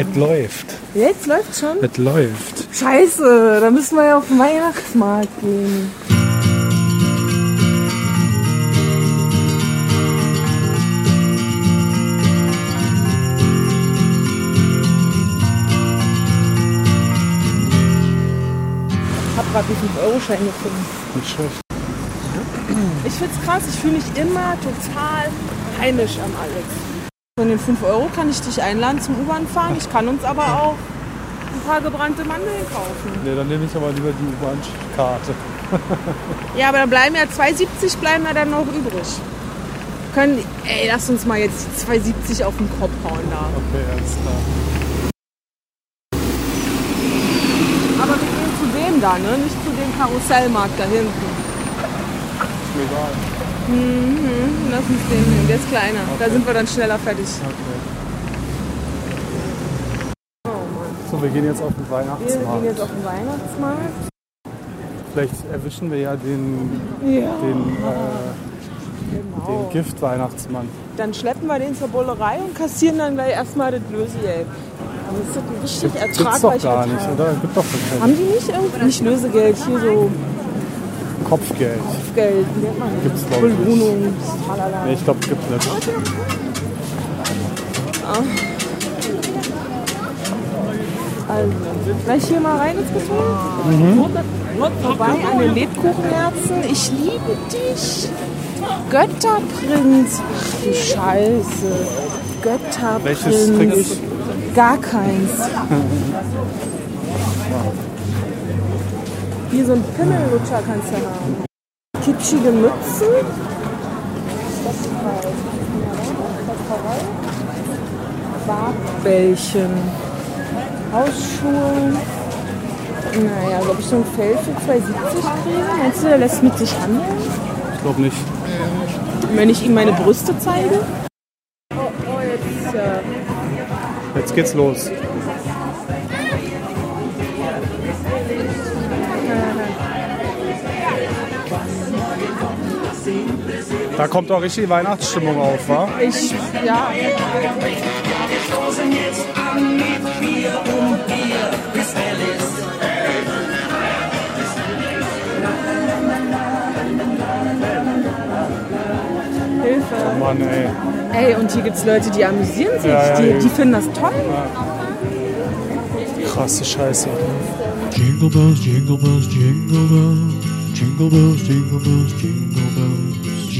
Es läuft. Jetzt läuft schon? Es läuft. Scheiße, da müssen wir ja auf den Weihnachtsmarkt gehen. Ich hab gerade einen 5-Euro-Schein gefunden. Ich find's krass, ich fühle mich immer total heimisch am Alex. Von den 5 Euro kann ich dich einladen zum U-Bahn fahren. Ich kann uns aber auch ein paar gebrannte Mandeln kaufen. Nee, dann nehme ich aber lieber die U-Bahn-Karte. Ja, aber dann bleiben ja 2,70 bleiben ja dann noch übrig. Können, ey, lass uns mal jetzt die 2,70 auf den Kopf hauen da. Okay, alles klar. Aber wir gehen zu dem da, ne? Nicht zu dem Karussellmarkt da hinten. Ist mir egal. Mhm, lass uns den nehmen, der ist kleiner. Da Okay. sind wir dann schneller fertig. Okay. Oh Mann. So, wir gehen jetzt auf den Wir Weihnachtsmarkt. gehen jetzt auf den Weihnachtsmarkt. Vielleicht erwischen wir ja den, Ja, den, äh, genau. den Gift-Weihnachtsmann. Dann schleppen wir den zur Bullerei und kassieren dann gleich erstmal das Lösegeld. Aber das ist doch ein richtig Gibt's doch ertragreicher gar nicht, oder? Gibt doch Haben die nicht irgendwie nicht Lösegeld, hier so Kopfgeld. Geld, wie nennt man das? Gibt's, glaub ich. Belohnung. Nee, ich glaube, gibt nicht. Also, gleich hier mal rein ins Beton. Vorbei an den Lebkuchenherzen. Ich liebe dich. Götterprinz. Ach du Scheiße. Götterprinz. Welches trinke ich? Gar keins. Hier so ein Pimmellutscher kannst du haben. Kitschige Mützen. Bartbällchen. Hausschuhe. Naja, glaube ich, so ein Fell für 2,70 kriegen. Meinst du, der lässt mit sich handeln? Ich glaube nicht. Und wenn ich ihm meine Brüste zeige? Oh, oh, jetzt, äh, Jetzt geht's los. Da kommt auch richtig Weihnachtsstimmung auf, wa? ich, ja, Hilfe. Mann, ey. Ey, und hier gibt es Leute, die amüsieren sich. Ja, ja, die, ja. die finden das toll. Krasse Scheiße. Jingle bells, jingle bells, jingle bells. Jingle bells, jingle bells, jingle bells.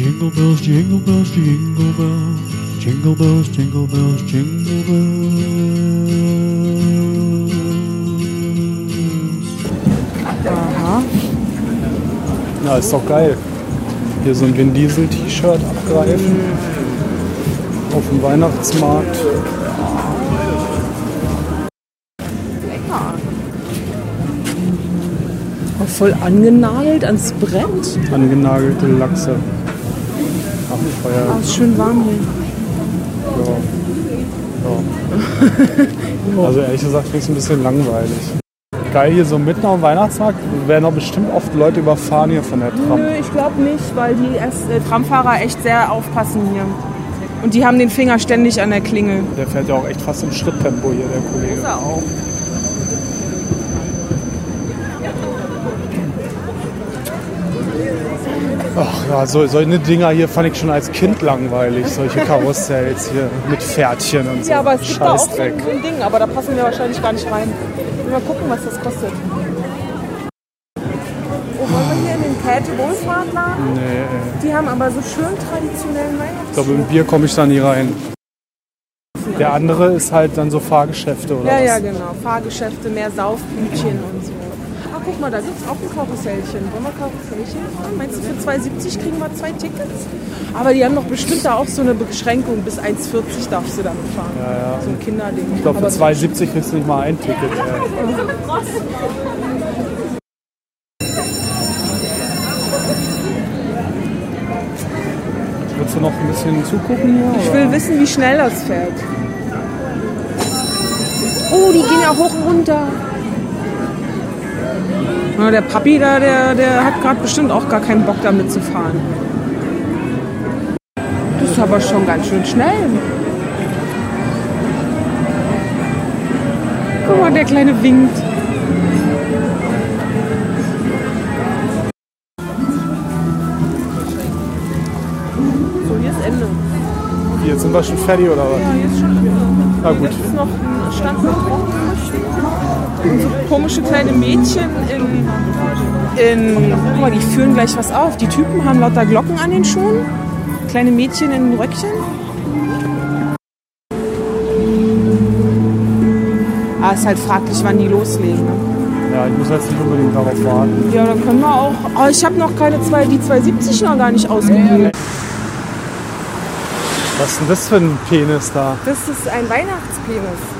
Jingle bells, jingle bells, jingle bells. Jingle bells, jingle bells, jingle bells. Aha. Ja, ist doch geil. Hier so ein Vin Diesel T-Shirt abgreifen. Auf dem Weihnachtsmarkt. Lecker. Auch voll angenagelt ans Brett. Angenagelte Lachse. Feuer. Ah, ist schön warm hier. Ja. Ja. Also ehrlich gesagt finde ich es ein bisschen langweilig. Geil, hier so mitten am Weihnachtsmarkt werden doch bestimmt oft Leute überfahren hier von der Tram. Nö, ich glaube nicht, weil die erst, äh, Tramfahrer echt sehr aufpassen hier. Und die haben den Finger ständig an der Klingel. Der fährt ja auch echt fast im Schritttempo hier, der Kollege. er auch. Ja, so, solche Dinger hier fand ich schon als Kind langweilig. Solche Karussells hier mit Pferdchen und so. Ja, aber es gibt da auch so ein, so ein Ding, aber da passen wir wahrscheinlich gar nicht rein. Mal gucken, was das kostet. Oh, wollen wir hier in den Käthe Wohlfahrtladen? Nee. Die haben aber so schön traditionellen ich glaube, im Bier komme ich da nie rein. Der andere ist halt dann so Fahrgeschäfte oder Ja, was? ja, genau. Fahrgeschäfte, mehr Saufblütchen und so. Ach, guck mal, da gibt es auch ein Karussellchen. Wollen wir Karussellchen fahren? Meinst du, für 2,70 kriegen wir zwei Tickets? Aber die haben doch bestimmt da auch so eine Beschränkung. Bis 1,40 darfst du damit fahren. Ja, ja. So ein Kinderding. Ich glaube, für Aber 2,70 kriegst du nicht mal ein Ticket. Ey. Willst du noch ein bisschen zugucken hier? Ich will wissen, wie schnell das fährt. Oh, die gehen ja hoch und runter. Na, der Papi da, der, der hat gerade bestimmt auch gar keinen Bock damit zu fahren. Das ist aber schon ganz schön schnell. Guck mal, der Kleine winkt. So, hier ist Ende. Jetzt sind wir schon fertig oder was? Ja, hier ist schon Ende. Na gut. Jetzt ist noch ein Stand so komische kleine Mädchen in, in. Guck mal, die führen gleich was auf. Die Typen haben lauter Glocken an den Schuhen. Kleine Mädchen in Röckchen. Ah, ist halt fraglich, wann die loslegen. Ne? Ja, ich muss jetzt nicht unbedingt darauf warten. Ja, dann können wir auch. Oh, ich habe noch keine zwei, die 270 noch gar nicht ausgewählt. Was ist denn das für ein Penis da? Das ist ein Weihnachtspenis.